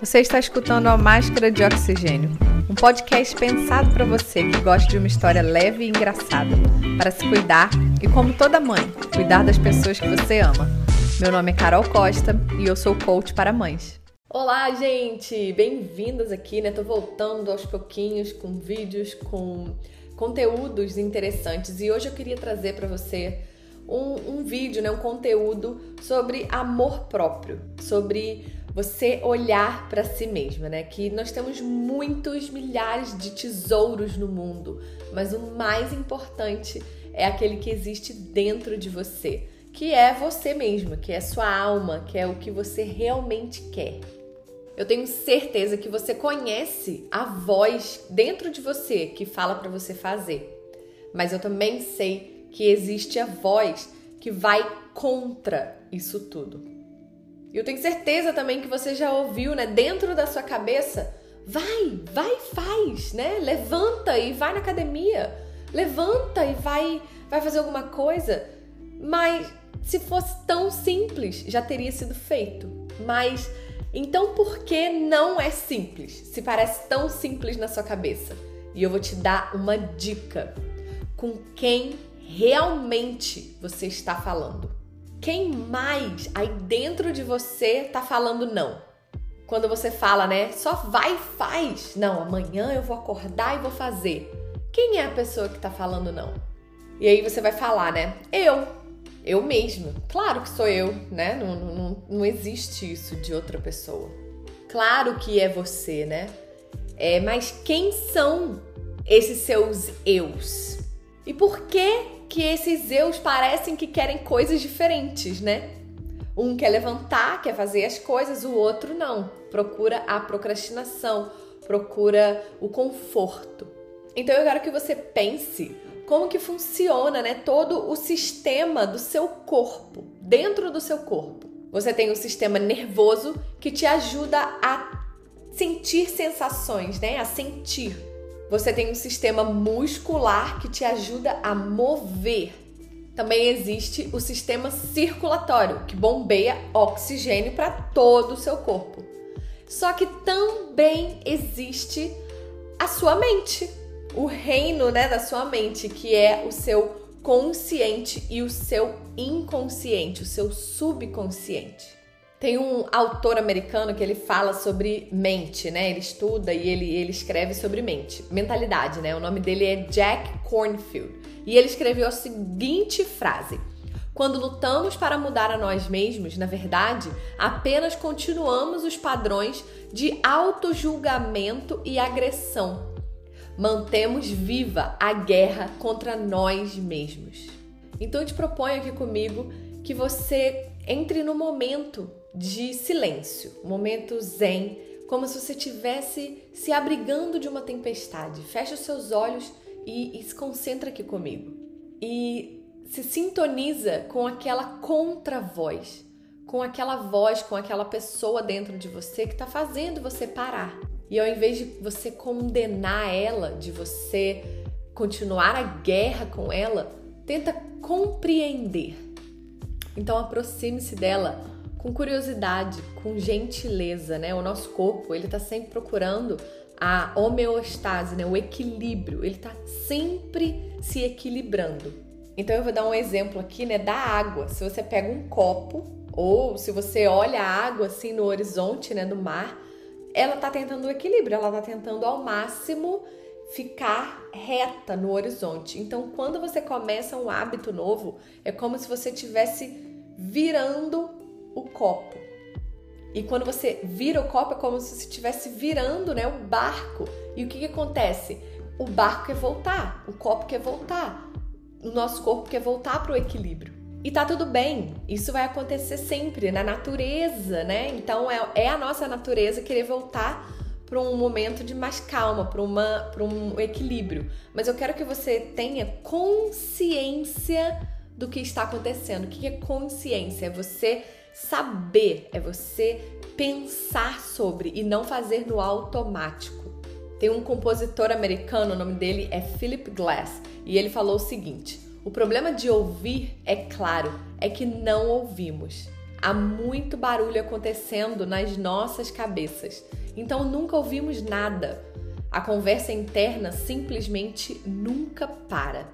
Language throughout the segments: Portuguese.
Você está escutando a Máscara de Oxigênio, um podcast pensado para você que gosta de uma história leve e engraçada, para se cuidar e, como toda mãe, cuidar das pessoas que você ama. Meu nome é Carol Costa e eu sou coach para mães. Olá, gente! Bem-vindas aqui, né? Tô voltando aos pouquinhos com vídeos, com conteúdos interessantes e hoje eu queria trazer para você um, um vídeo, né? Um conteúdo sobre amor próprio, sobre você olhar para si mesma, né? Que nós temos muitos milhares de tesouros no mundo, mas o mais importante é aquele que existe dentro de você, que é você mesma, que é sua alma, que é o que você realmente quer. Eu tenho certeza que você conhece a voz dentro de você que fala para você fazer. Mas eu também sei que existe a voz que vai contra isso tudo. E eu tenho certeza também que você já ouviu, né, dentro da sua cabeça, vai, vai, faz, né? Levanta e vai na academia. Levanta e vai, vai fazer alguma coisa. Mas se fosse tão simples, já teria sido feito. Mas então por que não é simples? Se parece tão simples na sua cabeça. E eu vou te dar uma dica com quem realmente você está falando. Quem mais aí dentro de você tá falando não? Quando você fala, né? Só vai e faz. Não, amanhã eu vou acordar e vou fazer. Quem é a pessoa que tá falando não? E aí você vai falar, né? Eu. Eu mesma. Claro que sou eu, né? Não, não, não existe isso de outra pessoa. Claro que é você, né? É, mas quem são esses seus eus? E por que que esses eus parecem que querem coisas diferentes, né? Um quer levantar, quer fazer as coisas, o outro não. Procura a procrastinação, procura o conforto. Então eu quero que você pense como que funciona, né, todo o sistema do seu corpo, dentro do seu corpo. Você tem o um sistema nervoso que te ajuda a sentir sensações, né, a sentir você tem um sistema muscular que te ajuda a mover. Também existe o sistema circulatório, que bombeia oxigênio para todo o seu corpo. Só que também existe a sua mente, o reino né, da sua mente, que é o seu consciente e o seu inconsciente, o seu subconsciente. Tem um autor americano que ele fala sobre mente, né? Ele estuda e ele, ele escreve sobre mente, mentalidade, né? O nome dele é Jack Cornfield. E ele escreveu a seguinte frase: Quando lutamos para mudar a nós mesmos, na verdade, apenas continuamos os padrões de autojulgamento e agressão. Mantemos viva a guerra contra nós mesmos. Então eu te proponho aqui comigo que você entre no momento de silêncio, momento zen, como se você estivesse se abrigando de uma tempestade. Fecha os seus olhos e, e se concentra aqui comigo. E se sintoniza com aquela contra-voz, com aquela voz, com aquela pessoa dentro de você que está fazendo você parar. E ao invés de você condenar ela, de você continuar a guerra com ela, tenta compreender. Então aproxime-se dela com curiosidade, com gentileza, né? O nosso corpo, ele tá sempre procurando a homeostase, né? O equilíbrio, ele tá sempre se equilibrando. Então eu vou dar um exemplo aqui, né, da água. Se você pega um copo ou se você olha a água assim no horizonte, né, do mar, ela tá tentando o equilíbrio, ela tá tentando ao máximo ficar reta no horizonte. Então, quando você começa um hábito novo, é como se você estivesse virando o copo. E quando você vira o copo é como se estivesse virando né, o barco. E o que, que acontece? O barco quer voltar, o copo quer voltar, o nosso corpo quer voltar para o equilíbrio. E tá tudo bem, isso vai acontecer sempre na natureza, né? Então é, é a nossa natureza querer voltar para um momento de mais calma, para um equilíbrio. Mas eu quero que você tenha consciência do que está acontecendo. O que é consciência? É você Saber é você pensar sobre e não fazer no automático. Tem um compositor americano, o nome dele é Philip Glass, e ele falou o seguinte: o problema de ouvir, é claro, é que não ouvimos. Há muito barulho acontecendo nas nossas cabeças, então nunca ouvimos nada. A conversa interna simplesmente nunca para.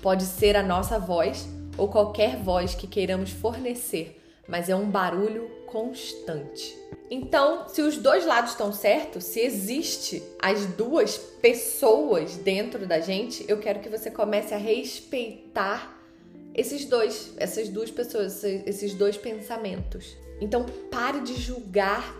Pode ser a nossa voz ou qualquer voz que queiramos fornecer, mas é um barulho constante. Então, se os dois lados estão certos, se existe as duas pessoas dentro da gente, eu quero que você comece a respeitar esses dois, essas duas pessoas, esses dois pensamentos. Então, pare de julgar,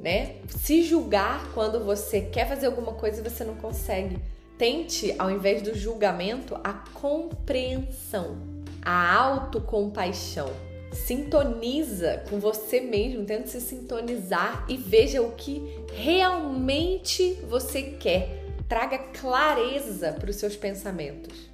né? Se julgar quando você quer fazer alguma coisa e você não consegue. Tente, ao invés do julgamento, a compreensão, a autocompaixão. Sintoniza com você mesmo, tente se sintonizar e veja o que realmente você quer. Traga clareza para os seus pensamentos.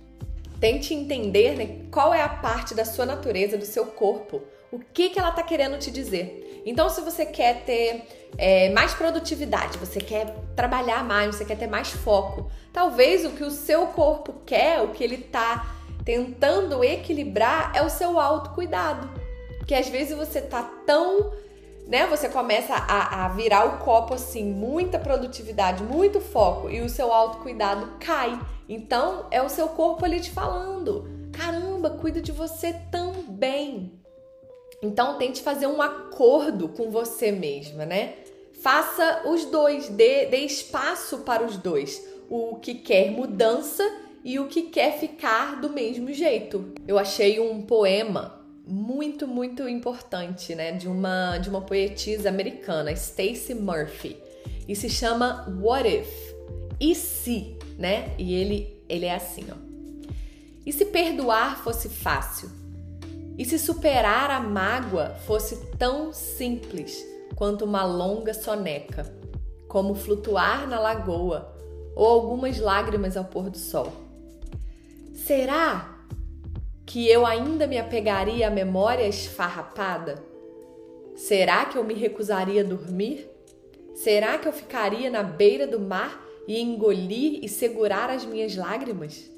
Tente entender né, qual é a parte da sua natureza, do seu corpo, o que, que ela está querendo te dizer. Então, se você quer ter é, mais produtividade, você quer trabalhar mais, você quer ter mais foco, talvez o que o seu corpo quer, o que ele está tentando equilibrar é o seu autocuidado. Porque às vezes você tá tão né? Você começa a, a, virar o copo assim, muita produtividade, muito foco, e o seu autocuidado cai. Então é o seu corpo ali te falando: caramba, cuida de você também. Então tente fazer um acordo com você mesma, né? Faça os dois, dê, dê espaço para os dois. O que quer mudança e o que quer ficar do mesmo jeito. Eu achei um poema muito, muito importante, né, de uma de uma poetisa americana, Stacey Murphy, e se chama What If? E se, né? E ele ele é assim, ó. E se perdoar fosse fácil? E se superar a mágoa fosse tão simples quanto uma longa soneca, como flutuar na lagoa ou algumas lágrimas ao pôr do sol? Será que eu ainda me apegaria à memória esfarrapada? Será que eu me recusaria a dormir? Será que eu ficaria na beira do mar e engolir e segurar as minhas lágrimas?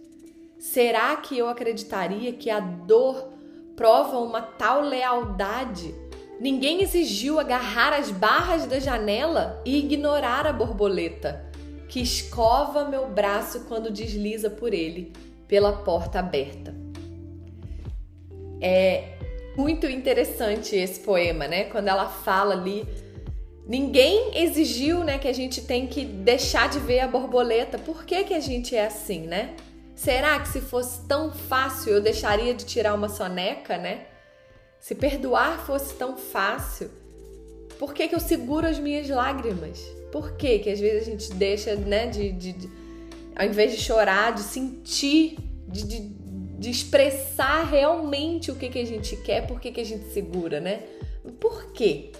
Será que eu acreditaria que a dor prova uma tal lealdade? Ninguém exigiu agarrar as barras da janela e ignorar a borboleta, que escova meu braço quando desliza por ele, pela porta aberta. É muito interessante esse poema, né? Quando ela fala ali, ninguém exigiu, né, que a gente tem que deixar de ver a borboleta. Por que que a gente é assim, né? Será que se fosse tão fácil eu deixaria de tirar uma soneca, né? Se perdoar fosse tão fácil, por que, que eu seguro as minhas lágrimas? Por que que às vezes a gente deixa, né, de, de, de ao invés de chorar, de sentir, de, de de expressar realmente o que, que a gente quer, por que, que a gente segura, né? Por quê?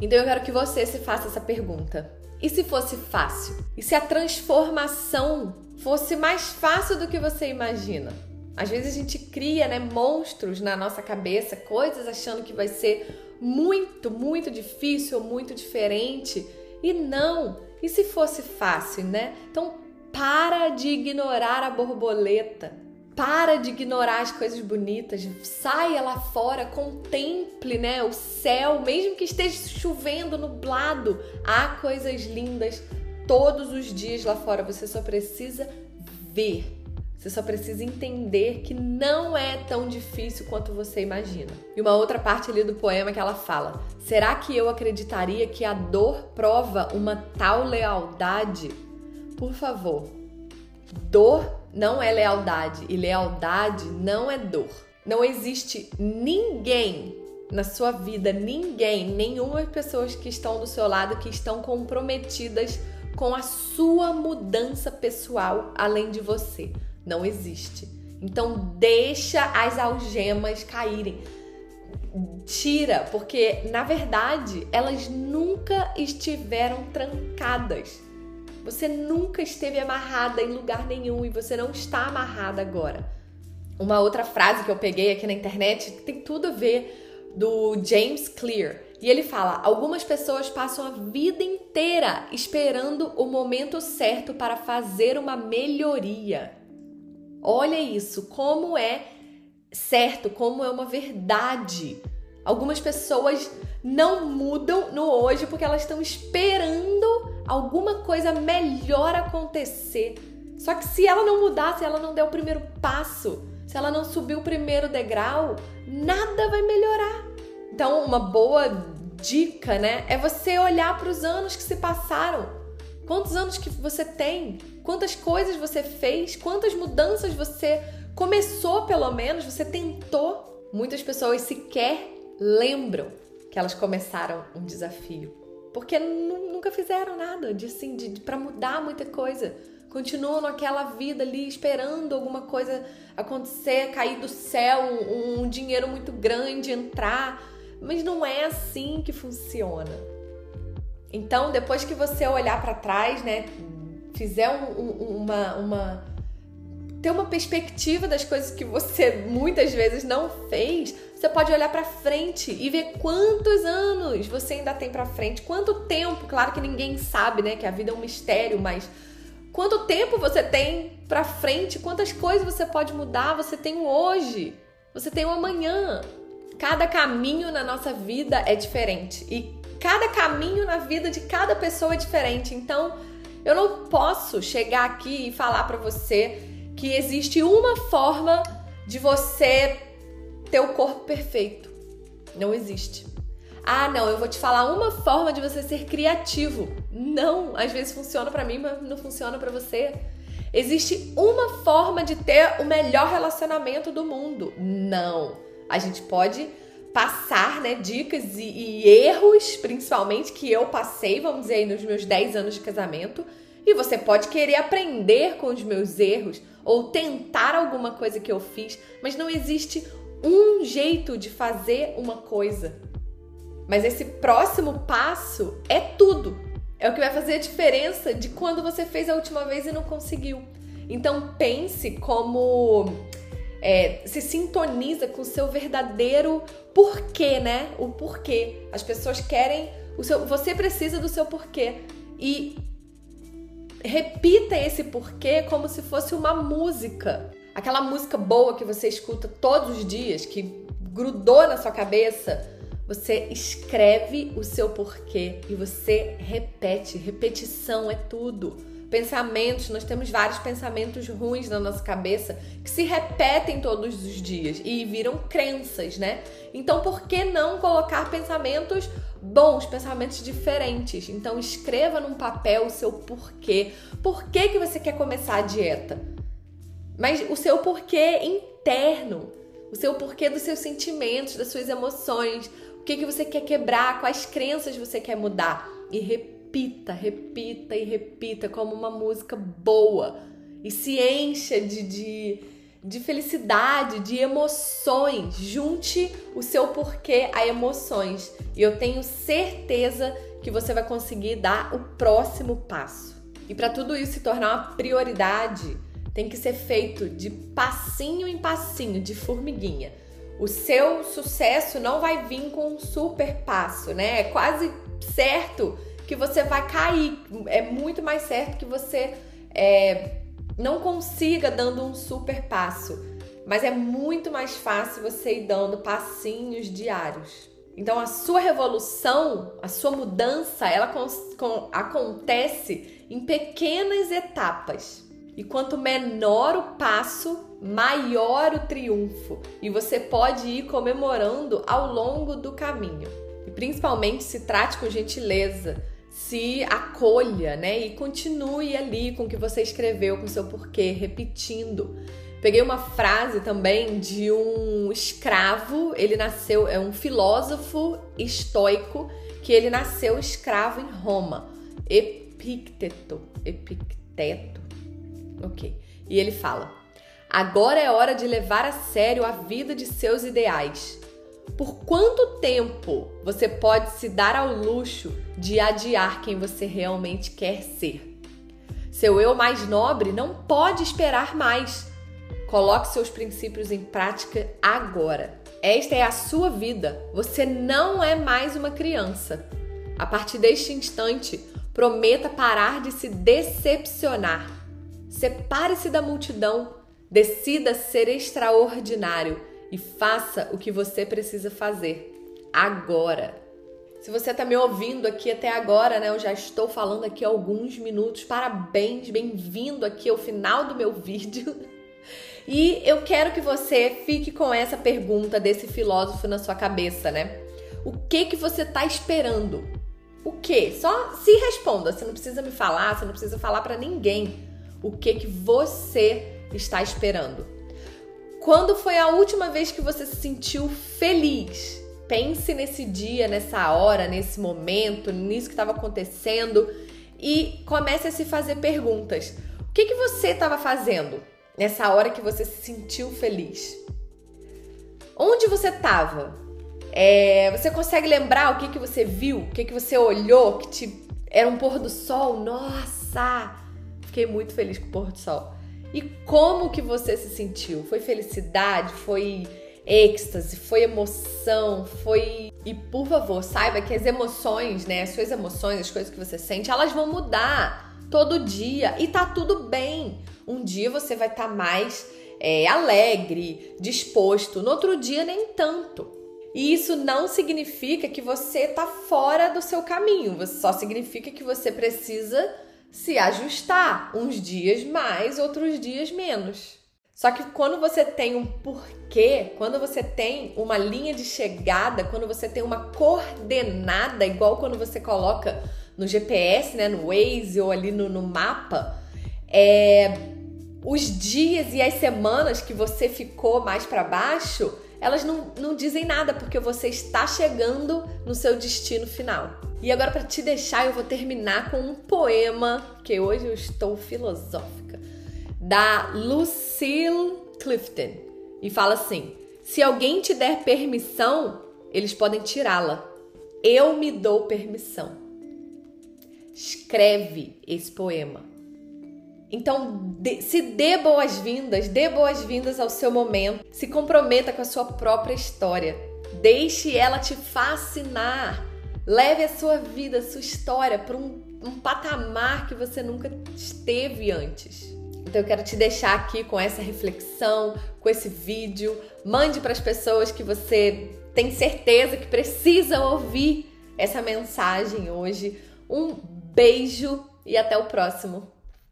Então eu quero que você se faça essa pergunta. E se fosse fácil? E se a transformação fosse mais fácil do que você imagina? Às vezes a gente cria, né, monstros na nossa cabeça, coisas achando que vai ser muito, muito difícil muito diferente. E não. E se fosse fácil, né? Então para de ignorar a borboleta. Para de ignorar as coisas bonitas, saia lá fora, contemple, né, o céu, mesmo que esteja chovendo, nublado, há coisas lindas todos os dias lá fora, você só precisa ver. Você só precisa entender que não é tão difícil quanto você imagina. E uma outra parte ali do poema que ela fala: Será que eu acreditaria que a dor prova uma tal lealdade? Por favor, dor não é lealdade e lealdade não é dor. Não existe ninguém na sua vida, ninguém, nenhuma pessoas que estão do seu lado que estão comprometidas com a sua mudança pessoal além de você. Não existe. Então deixa as algemas caírem. Tira, porque na verdade elas nunca estiveram trancadas. Você nunca esteve amarrada em lugar nenhum e você não está amarrada agora. Uma outra frase que eu peguei aqui na internet tem tudo a ver do James Clear. E ele fala: algumas pessoas passam a vida inteira esperando o momento certo para fazer uma melhoria. Olha isso, como é certo, como é uma verdade. Algumas pessoas não mudam no hoje porque elas estão esperando alguma coisa melhor acontecer. Só que se ela não mudar, se ela não der o primeiro passo, se ela não subir o primeiro degrau, nada vai melhorar. Então, uma boa dica, né, é você olhar para os anos que se passaram. Quantos anos que você tem? Quantas coisas você fez? Quantas mudanças você começou, pelo menos, você tentou? Muitas pessoas sequer lembram que elas começaram um desafio, porque nunca fizeram nada de assim, de, para mudar muita coisa. Continuam naquela vida ali esperando alguma coisa acontecer, cair do céu, um, um dinheiro muito grande entrar, mas não é assim que funciona. Então, depois que você olhar para trás, né, fizer um, um, uma, uma ter uma perspectiva das coisas que você muitas vezes não fez, você pode olhar para frente e ver quantos anos você ainda tem para frente, quanto tempo, claro que ninguém sabe, né, que a vida é um mistério, mas quanto tempo você tem para frente, quantas coisas você pode mudar, você tem hoje, você tem o amanhã. Cada caminho na nossa vida é diferente e cada caminho na vida de cada pessoa é diferente. Então, eu não posso chegar aqui e falar para você que existe uma forma de você ter o corpo perfeito. Não existe. Ah, não, eu vou te falar uma forma de você ser criativo. Não, às vezes funciona para mim, mas não funciona para você. Existe uma forma de ter o melhor relacionamento do mundo. Não. A gente pode passar, né, dicas e, e erros, principalmente que eu passei, vamos dizer nos meus 10 anos de casamento, e você pode querer aprender com os meus erros ou tentar alguma coisa que eu fiz, mas não existe um jeito de fazer uma coisa. Mas esse próximo passo é tudo. É o que vai fazer a diferença de quando você fez a última vez e não conseguiu. Então pense como é, se sintoniza com o seu verdadeiro porquê, né? O porquê. As pessoas querem o seu. Você precisa do seu porquê. E repita esse porquê como se fosse uma música. Aquela música boa que você escuta todos os dias, que grudou na sua cabeça. Você escreve o seu porquê e você repete. Repetição é tudo. Pensamentos, nós temos vários pensamentos ruins na nossa cabeça que se repetem todos os dias e viram crenças, né? Então, por que não colocar pensamentos bons, pensamentos diferentes? Então, escreva num papel o seu porquê. Por que, que você quer começar a dieta? Mas o seu porquê interno, o seu porquê dos seus sentimentos, das suas emoções, o que, que você quer quebrar, quais crenças você quer mudar. E repita, repita e repita como uma música boa. E se encha de, de, de felicidade, de emoções. Junte o seu porquê a emoções. E eu tenho certeza que você vai conseguir dar o próximo passo. E para tudo isso se tornar uma prioridade, tem que ser feito de passinho em passinho, de formiguinha. O seu sucesso não vai vir com um super passo, né? É quase certo que você vai cair. É muito mais certo que você é, não consiga dando um super passo. Mas é muito mais fácil você ir dando passinhos diários. Então a sua revolução, a sua mudança, ela acontece em pequenas etapas. E quanto menor o passo, maior o triunfo. E você pode ir comemorando ao longo do caminho. E principalmente se trate com gentileza, se acolha, né? E continue ali com o que você escreveu, com seu porquê, repetindo. Peguei uma frase também de um escravo, ele nasceu, é um filósofo estoico que ele nasceu escravo em Roma, Epicteto, Epicteto, ok. E ele fala: agora é hora de levar a sério a vida de seus ideais por quanto tempo você pode se dar ao luxo de adiar quem você realmente quer ser? Seu eu mais nobre não pode esperar mais. Coloque seus princípios em prática agora. Esta é a sua vida. Você não é mais uma criança. A partir deste instante, prometa parar de se decepcionar. Separe-se da multidão. Decida ser extraordinário e faça o que você precisa fazer. agora. Se você está me ouvindo aqui até agora, né? Eu já estou falando aqui alguns minutos. Parabéns, bem-vindo aqui ao final do meu vídeo. E eu quero que você fique com essa pergunta desse filósofo na sua cabeça, né? O que que você está esperando? O que? Só se responda. Você não precisa me falar, você não precisa falar para ninguém. O que que você está esperando? Quando foi a última vez que você se sentiu feliz? Pense nesse dia, nessa hora, nesse momento, nisso que estava acontecendo e comece a se fazer perguntas. O que, que você estava fazendo nessa hora que você se sentiu feliz? Onde você estava? É, você consegue lembrar o que, que você viu? O que, que você olhou? Que te... era um pôr do sol? Nossa! Fiquei muito feliz com o pôr do sol. E como que você se sentiu? Foi felicidade? Foi êxtase? Foi emoção? Foi. E por favor, saiba que as emoções, né? As suas emoções, as coisas que você sente, elas vão mudar todo dia e tá tudo bem. Um dia você vai estar tá mais é, alegre, disposto, no outro dia nem tanto. E isso não significa que você tá fora do seu caminho, só significa que você precisa se ajustar, uns dias mais, outros dias menos. Só que quando você tem um porquê, quando você tem uma linha de chegada, quando você tem uma coordenada, igual quando você coloca no GPS, né, no Waze ou ali no, no mapa, é, os dias e as semanas que você ficou mais para baixo, elas não, não dizem nada, porque você está chegando no seu destino final. E agora, para te deixar, eu vou terminar com um poema, que hoje eu estou filosófica, da Lucille Clifton. E fala assim: Se alguém te der permissão, eles podem tirá-la. Eu me dou permissão. Escreve esse poema. Então, se dê boas-vindas, dê boas-vindas ao seu momento, se comprometa com a sua própria história, deixe ela te fascinar. Leve a sua vida, a sua história para um, um patamar que você nunca esteve antes. Então eu quero te deixar aqui com essa reflexão, com esse vídeo. Mande para as pessoas que você tem certeza que precisa ouvir essa mensagem hoje. Um beijo e até o próximo.